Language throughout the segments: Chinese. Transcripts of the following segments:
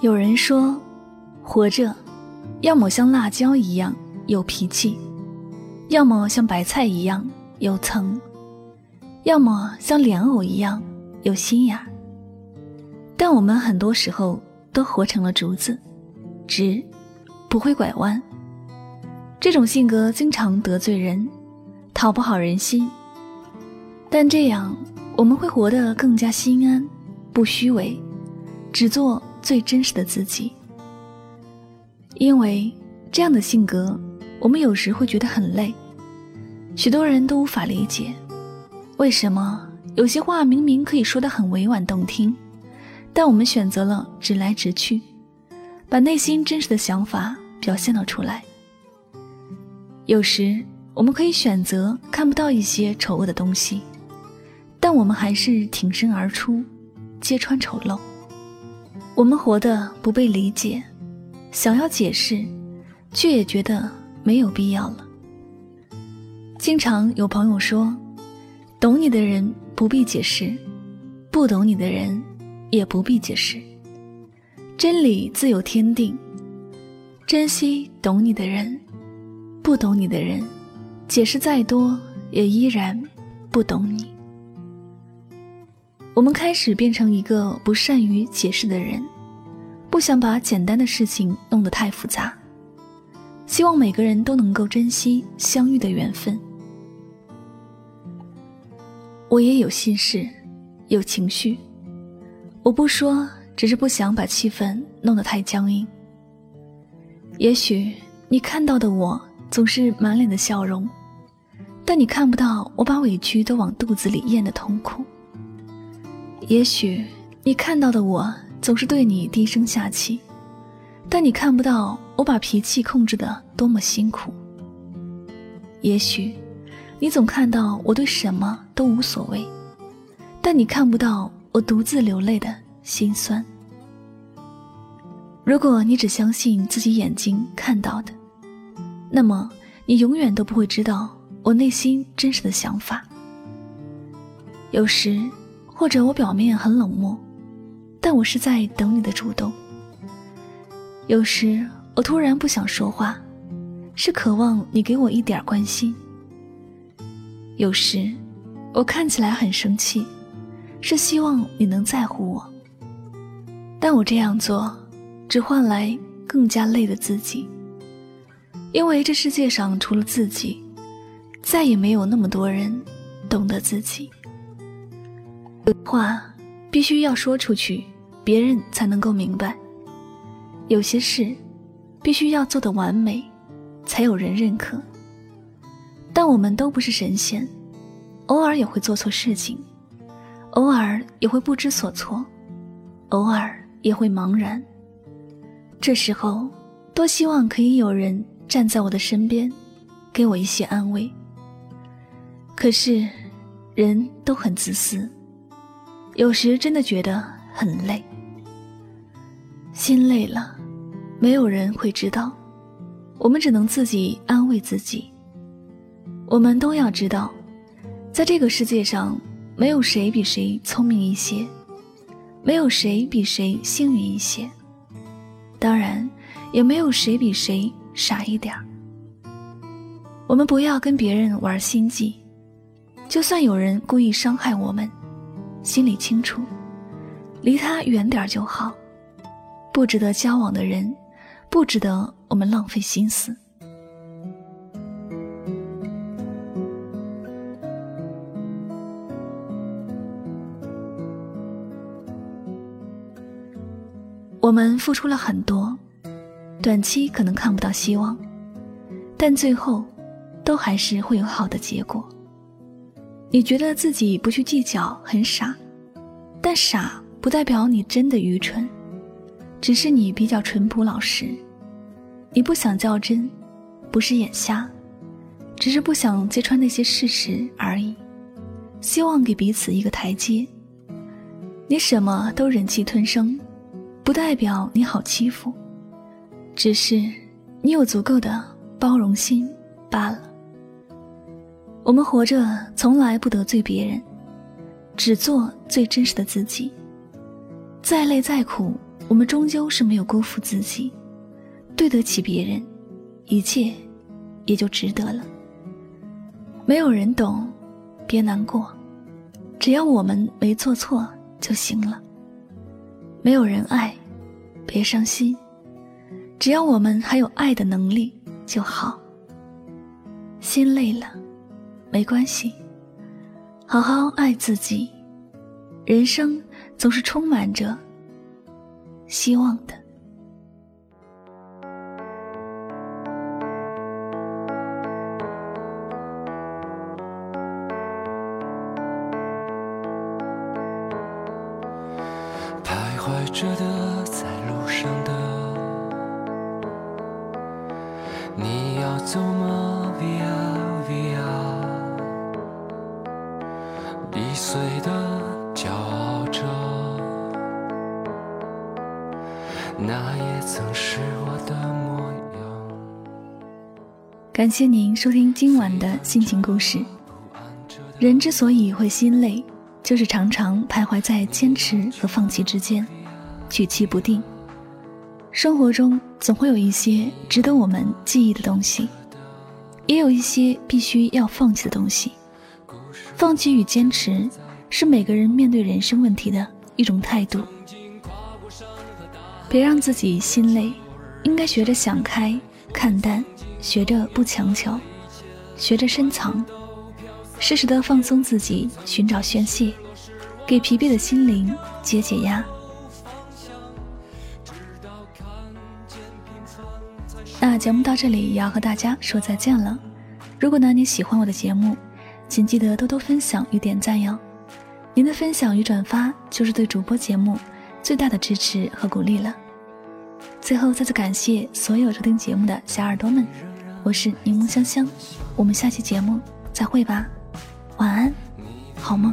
有人说，活着，要么像辣椒一样有脾气，要么像白菜一样有层，要么像莲藕一样有心眼。但我们很多时候都活成了竹子，直，不会拐弯。这种性格经常得罪人，讨不好人心。但这样我们会活得更加心安，不虚伪，只做。最真实的自己，因为这样的性格，我们有时会觉得很累。许多人都无法理解，为什么有些话明明可以说得很委婉动听，但我们选择了直来直去，把内心真实的想法表现了出来。有时我们可以选择看不到一些丑恶的东西，但我们还是挺身而出，揭穿丑陋。我们活得不被理解，想要解释，却也觉得没有必要了。经常有朋友说：“懂你的人不必解释，不懂你的人也不必解释。真理自有天定，珍惜懂你的人，不懂你的人，解释再多也依然不懂你。”我们开始变成一个不善于解释的人，不想把简单的事情弄得太复杂，希望每个人都能够珍惜相遇的缘分。我也有心事，有情绪，我不说，只是不想把气氛弄得太僵硬。也许你看到的我总是满脸的笑容，但你看不到我把委屈都往肚子里咽的痛苦。也许你看到的我总是对你低声下气，但你看不到我把脾气控制的多么辛苦。也许你总看到我对什么都无所谓，但你看不到我独自流泪的心酸。如果你只相信自己眼睛看到的，那么你永远都不会知道我内心真实的想法。有时。或者我表面很冷漠，但我是在等你的主动。有时我突然不想说话，是渴望你给我一点关心。有时我看起来很生气，是希望你能在乎我。但我这样做，只换来更加累的自己，因为这世界上除了自己，再也没有那么多人懂得自己。话必须要说出去，别人才能够明白。有些事必须要做的完美，才有人认可。但我们都不是神仙，偶尔也会做错事情，偶尔也会不知所措，偶尔也会茫然。这时候，多希望可以有人站在我的身边，给我一些安慰。可是，人都很自私。有时真的觉得很累，心累了，没有人会知道，我们只能自己安慰自己。我们都要知道，在这个世界上，没有谁比谁聪明一些，没有谁比谁幸运一些，当然，也没有谁比谁傻一点儿。我们不要跟别人玩心计，就算有人故意伤害我们。心里清楚，离他远点就好。不值得交往的人，不值得我们浪费心思。我们付出了很多，短期可能看不到希望，但最后都还是会有好的结果。你觉得自己不去计较很傻，但傻不代表你真的愚蠢，只是你比较淳朴老实。你不想较真，不是眼瞎，只是不想揭穿那些事实而已。希望给彼此一个台阶。你什么都忍气吞声。不代表你好欺负，只是你有足够的包容心罢了。我们活着从来不得罪别人，只做最真实的自己。再累再苦，我们终究是没有辜负自己，对得起别人，一切也就值得了。没有人懂，别难过，只要我们没做错就行了。没有人爱。别伤心，只要我们还有爱的能力就好。心累了，没关系，好好爱自己。人生总是充满着希望的。碎的骄傲着，那也曾是我的模样。感谢您收听今晚的心情故事。人之所以会心累。就是常常徘徊在坚持和放弃之间，举棋不定。生活中总会有一些值得我们记忆的东西，也有一些必须要放弃的东西。放弃与坚持，是每个人面对人生问题的一种态度。别让自己心累，应该学着想开、看淡，学着不强求，学着深藏。适时的放松自己，寻找宣泄，给疲惫的心灵解解压。那节目到这里也要和大家说再见了。如果呢你喜欢我的节目，请记得多多分享与点赞哟。您的分享与转发就是对主播节目最大的支持和鼓励了。最后再次感谢所有收听节目的小耳朵们，我是柠檬香香，我们下期节目再会吧。晚安，好梦。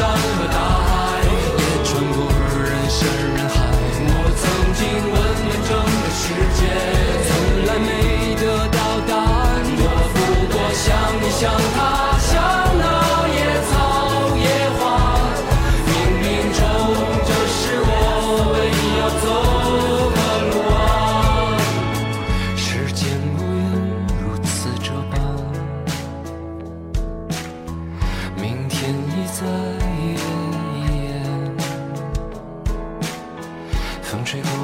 山和大海，也穿过人山人海。我曾经问遍整个世界，从来没得到答案。我不过像你，像他，像那野草野花。冥冥中，这是我唯一要走的路。啊！时间无言，如此这般，明天已在风吹过